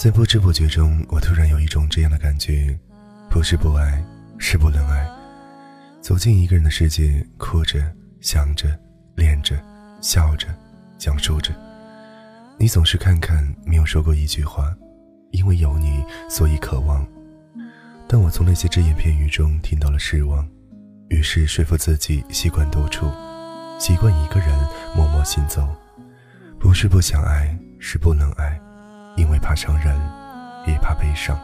在不知不觉中，我突然有一种这样的感觉：不是不爱，是不能爱。走进一个人的世界，哭着、想着、恋着、笑着、讲述着，你总是看看，没有说过一句话。因为有你，所以渴望。但我从那些只言片语中听到了失望，于是说服自己习惯独处，习惯一个人默默行走。不是不想爱，是不能爱。因为怕伤人，也怕悲伤。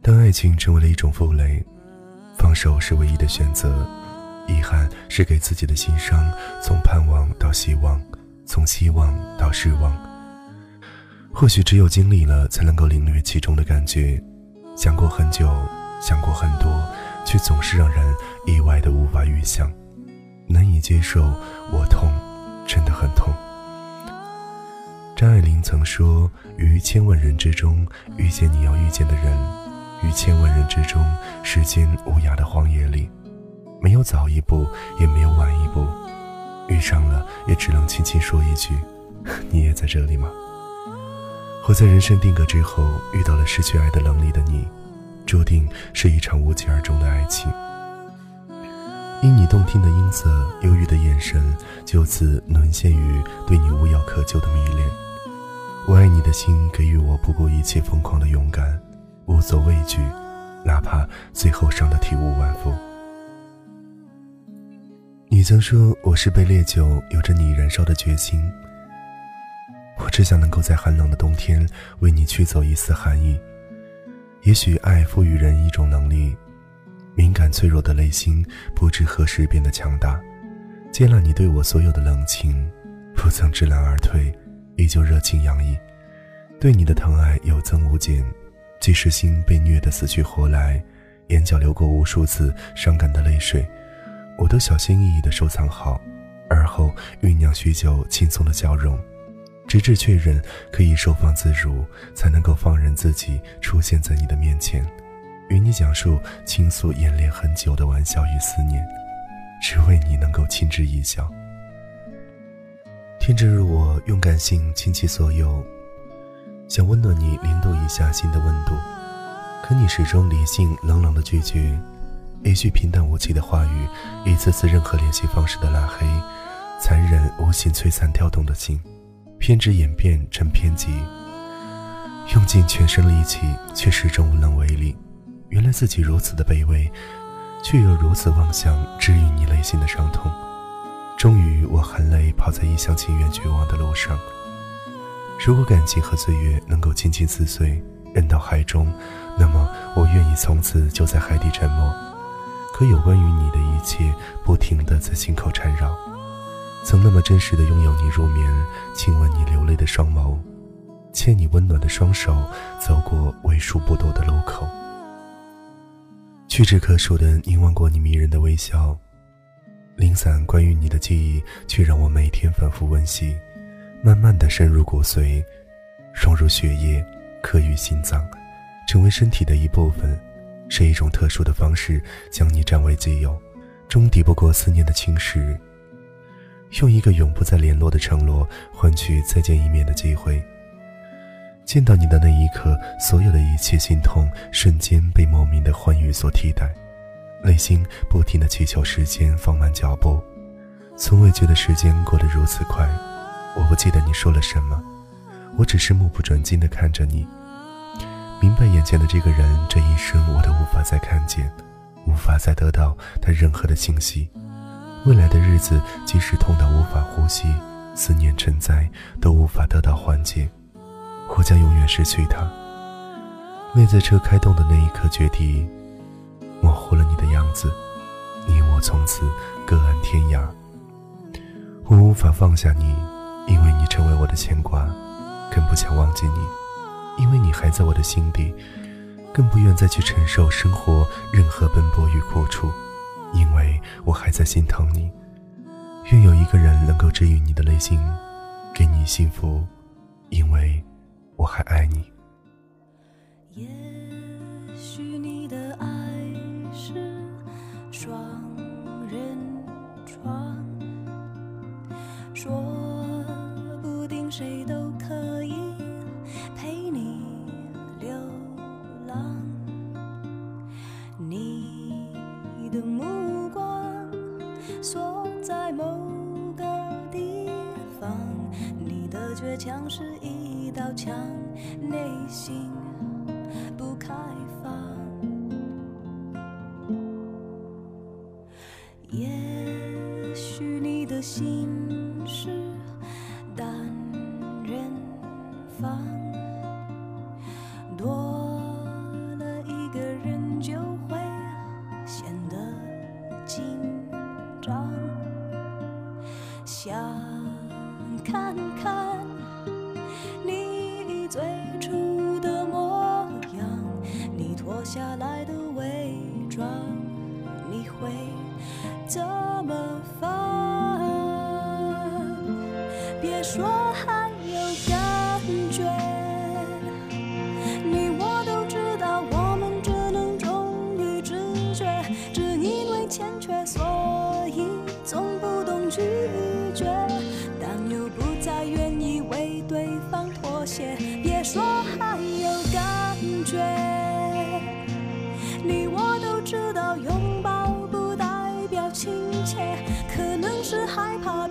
当爱情成为了一种负累，放手是唯一的选择。遗憾是给自己的心伤，从盼望到希望，从希望到失望。或许只有经历了，才能够领略其中的感觉。想过很久，想过很多，却总是让人意外的无法预想，难以接受。我痛，真的很痛。张爱玲曾说：“于千万人之中遇见你要遇见的人，于千万人之中，时间无涯的荒野里，没有早一步，也没有晚一步，遇上了也只能轻轻说一句：你也在这里吗？”活在人生定格之后，遇到了失去爱的能力的你，注定是一场无疾而终的爱情。因你动听的音色、忧郁的眼神，就此沦陷于对你无药可救的迷恋。我爱你的心，给予我不顾一切疯狂的勇敢，无所畏惧，哪怕最后伤得体无完肤。你曾说我是杯烈酒有着你燃烧的决心，我只想能够在寒冷的冬天为你驱走一丝寒意。也许爱赋予人一种能力，敏感脆弱的内心不知何时变得强大，接纳你对我所有的冷情，不曾知难而退。依旧热情洋溢，对你的疼爱有增无减。即使心被虐得死去活来，眼角流过无数次伤感的泪水，我都小心翼翼地收藏好，而后酝酿许久轻松的笑容，直至确认可以收放自如，才能够放任自己出现在你的面前，与你讲述倾诉演练很久的玩笑与思念，只为你能够轻之一笑。天真如我，用感性倾其所有，想温暖你零度以下心的温度，可你始终理性冷冷的拒绝，一句平淡无奇的话语，一次次任何联系方式的拉黑，残忍无情摧残跳动的心，偏执演变成偏激，用尽全身力气却始终无能为力。原来自己如此的卑微，却又如此妄想治愈你内心的伤痛。终于，我含泪跑在一厢情愿、绝望的路上。如果感情和岁月能够轻轻撕碎，扔到海中，那么我愿意从此就在海底沉没。可有关于你的一切，不停地在心口缠绕。曾那么真实的拥有你入眠，亲吻你流泪的双眸，牵你温暖的双手，走过为数不多的路口，屈指可数的凝望过你迷人的微笑。零散关于你的记忆，却让我每天反复温习，慢慢的深入骨髓，融入血液，刻于心脏，成为身体的一部分，是一种特殊的方式将你占为己有，终抵不过思念的侵蚀。用一个永不再联络的承诺，换取再见一面的机会。见到你的那一刻，所有的一切心痛，瞬间被莫名的欢愉所替代。内心不停的祈求时间放慢脚步，从未觉得时间过得如此快。我不记得你说了什么，我只是目不转睛的看着你，明白眼前的这个人这一生我都无法再看见，无法再得到他任何的信息。未来的日子，即使痛到无法呼吸，思念成灾，都无法得到缓解。我将永远失去他。内在车开动的那一刻，决堤。模糊了你子，你我从此各安天涯。我无法放下你，因为你成为我的牵挂；更不想忘记你，因为你还在我的心底；更不愿再去承受生活任何奔波与苦楚，因为我还在心疼你。愿有一个人能够治愈你的内心，给你幸福，因为我还爱你。也许你的爱。双人床说不定谁都可以陪你流浪你的目光锁在某个地方你的倔强是一道墙内心不开放。心事单人房多了一个人就会显得紧张。想看看你最初的模样你脱下来的伪装你会怎么放？欠缺所以总不懂拒绝但又不再愿意为对方妥协别说还有感觉。你我都知道拥抱不代表亲切可能是害怕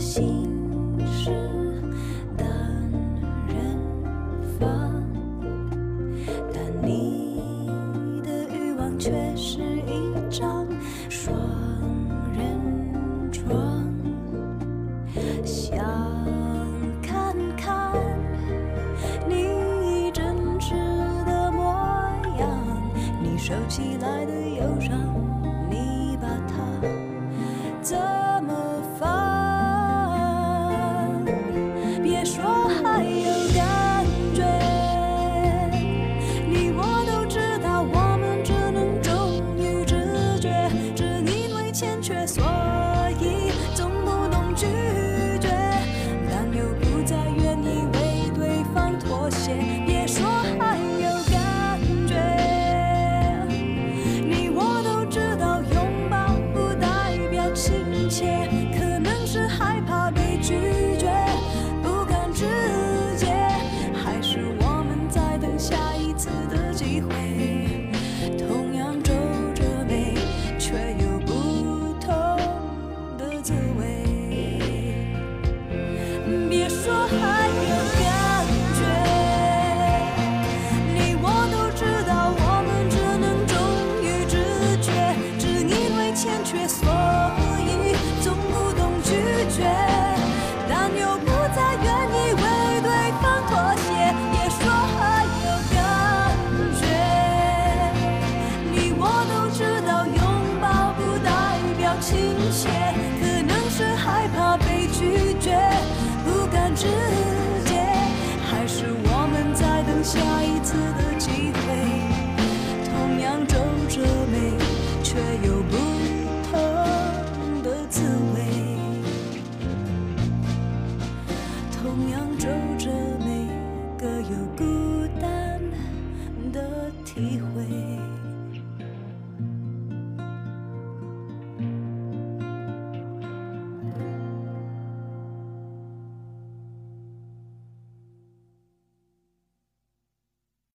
心。